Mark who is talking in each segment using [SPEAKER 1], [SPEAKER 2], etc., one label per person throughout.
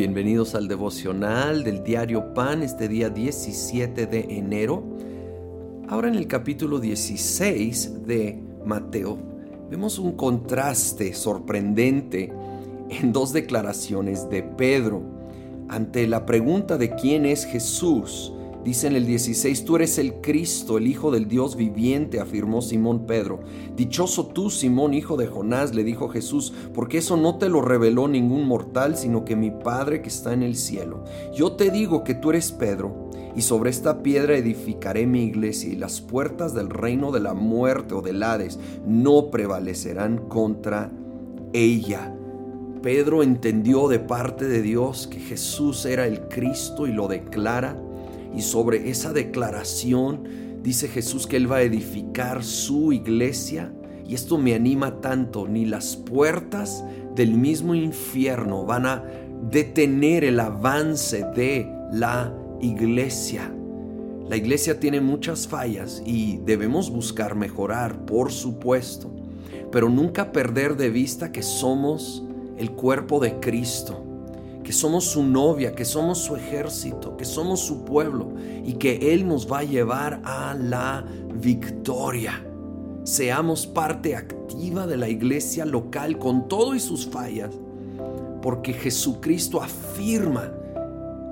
[SPEAKER 1] bienvenidos al devocional del diario Pan este día 17 de enero. Ahora en el capítulo 16 de Mateo vemos un contraste sorprendente en dos declaraciones de Pedro. Ante la pregunta de quién es Jesús, Dice en el 16, tú eres el Cristo, el Hijo del Dios viviente, afirmó Simón Pedro. Dichoso tú, Simón, hijo de Jonás, le dijo Jesús, porque eso no te lo reveló ningún mortal, sino que mi Padre que está en el cielo. Yo te digo que tú eres Pedro, y sobre esta piedra edificaré mi iglesia, y las puertas del reino de la muerte o del Hades no prevalecerán contra ella. Pedro entendió de parte de Dios que Jesús era el Cristo y lo declara y sobre esa declaración dice Jesús que Él va a edificar su iglesia. Y esto me anima tanto, ni las puertas del mismo infierno van a detener el avance de la iglesia. La iglesia tiene muchas fallas y debemos buscar mejorar, por supuesto, pero nunca perder de vista que somos el cuerpo de Cristo que somos su novia, que somos su ejército, que somos su pueblo y que Él nos va a llevar a la victoria. Seamos parte activa de la iglesia local con todo y sus fallas, porque Jesucristo afirma,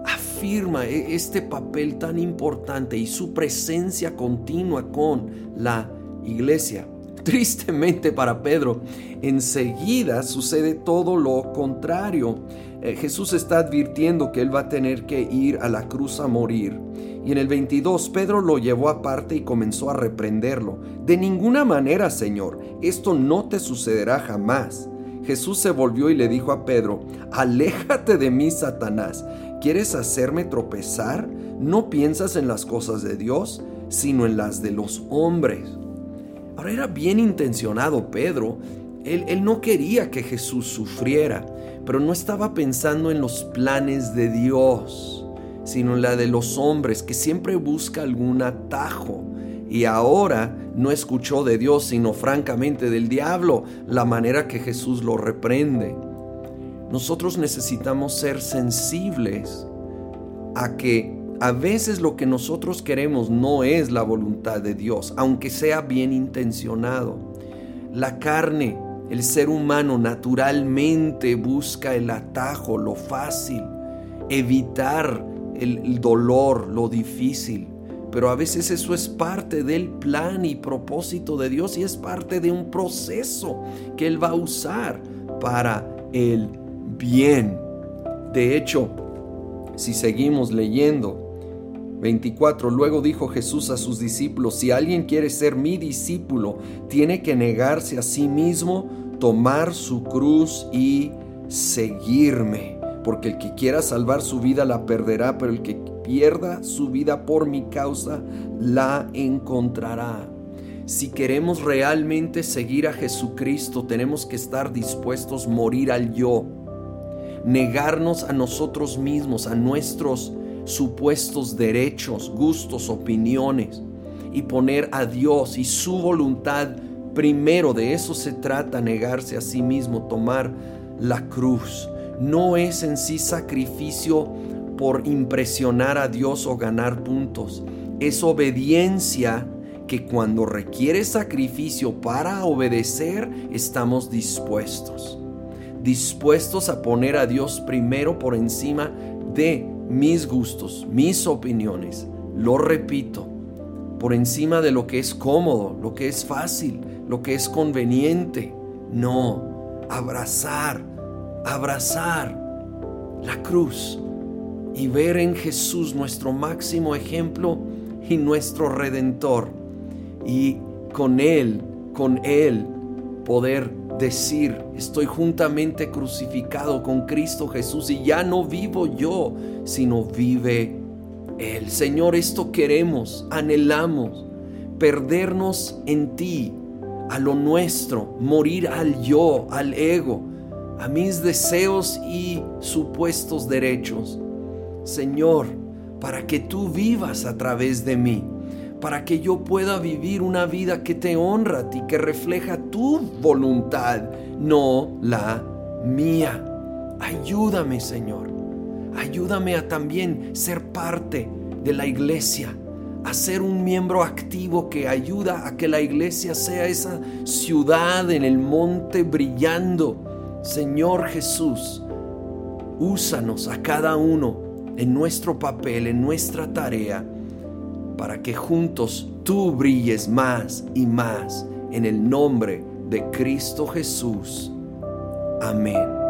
[SPEAKER 1] afirma e-, este papel tan importante y su presencia continua con la iglesia. Tristemente para Pedro, enseguida sucede todo lo contrario. Eh, Jesús está advirtiendo que él va a tener que ir a la cruz a morir. Y en el 22 Pedro lo llevó aparte y comenzó a reprenderlo. De ninguna manera, Señor, esto no te sucederá jamás. Jesús se volvió y le dijo a Pedro, Aléjate de mí, Satanás. ¿Quieres hacerme tropezar? No piensas en las cosas de Dios, sino en las de los hombres. Ahora era bien intencionado Pedro. Él, no quería que Jesús sufriera pero no estaba pensando en los planes de Dios, sino en la de los hombres, que siempre busca algún atajo. Y ahora no escuchó de Dios, sino francamente del diablo, la manera que Jesús lo reprende. Nosotros necesitamos ser sensibles a que a veces lo que nosotros queremos no es la voluntad de Dios, aunque sea bien intencionado. La carne el ser humano naturalmente busca el atajo, lo fácil, evitar el, dolor, lo difícil. Pero a veces eso es parte del plan y propósito de Dios y es parte de un proceso que Él va a usar para el bien. De hecho, si seguimos leyendo, 24. Luego dijo Jesús a sus discípulos, si alguien quiere ser mi discípulo, tiene que negarse a sí mismo, tomar su cruz y seguirme. Porque el que quiera salvar su vida la perderá, pero el que pierda su vida por mi causa la encontrará. Si queremos realmente seguir a Jesucristo, tenemos que estar dispuestos a morir al yo, negarnos a nosotros mismos, a nuestros supuestos derechos, gustos, opiniones y poner a Dios y su voluntad primero. De eso se trata, negarse a sí mismo, tomar la cruz. No es en sí sacrificio por impresionar a Dios o ganar puntos. Es obediencia que cuando requiere sacrificio para obedecer, estamos dispuestos. Dispuestos a poner a Dios primero por encima de mis gustos, mis opiniones, lo repito, por encima de lo que es cómodo, lo que es fácil, lo que es conveniente. No, abrazar, abrazar la cruz y ver en Jesús nuestro máximo ejemplo y nuestro redentor. Y con Él, con Él, poder decir, estoy juntamente crucificado con Cristo Jesús y ya no vivo yo, sino vive Él. Señor, esto queremos, anhelamos, perdernos en ti, a lo nuestro, morir al yo, al ego, a mis deseos y supuestos derechos. Señor, para que tú vivas a través de mí para que yo pueda vivir una vida que te honra a ti, que refleja tu voluntad, no la mía. Ayúdame, Señor. ayúdame a también ser parte de la iglesia, a ser un miembro activo que ayuda a que la iglesia sea esa ciudad en el monte brillando. Señor Jesús, úsanos a cada uno en nuestro papel, en nuestra tarea, para que juntos tú brilles más y más en el nombre de Cristo Jesús. Amén.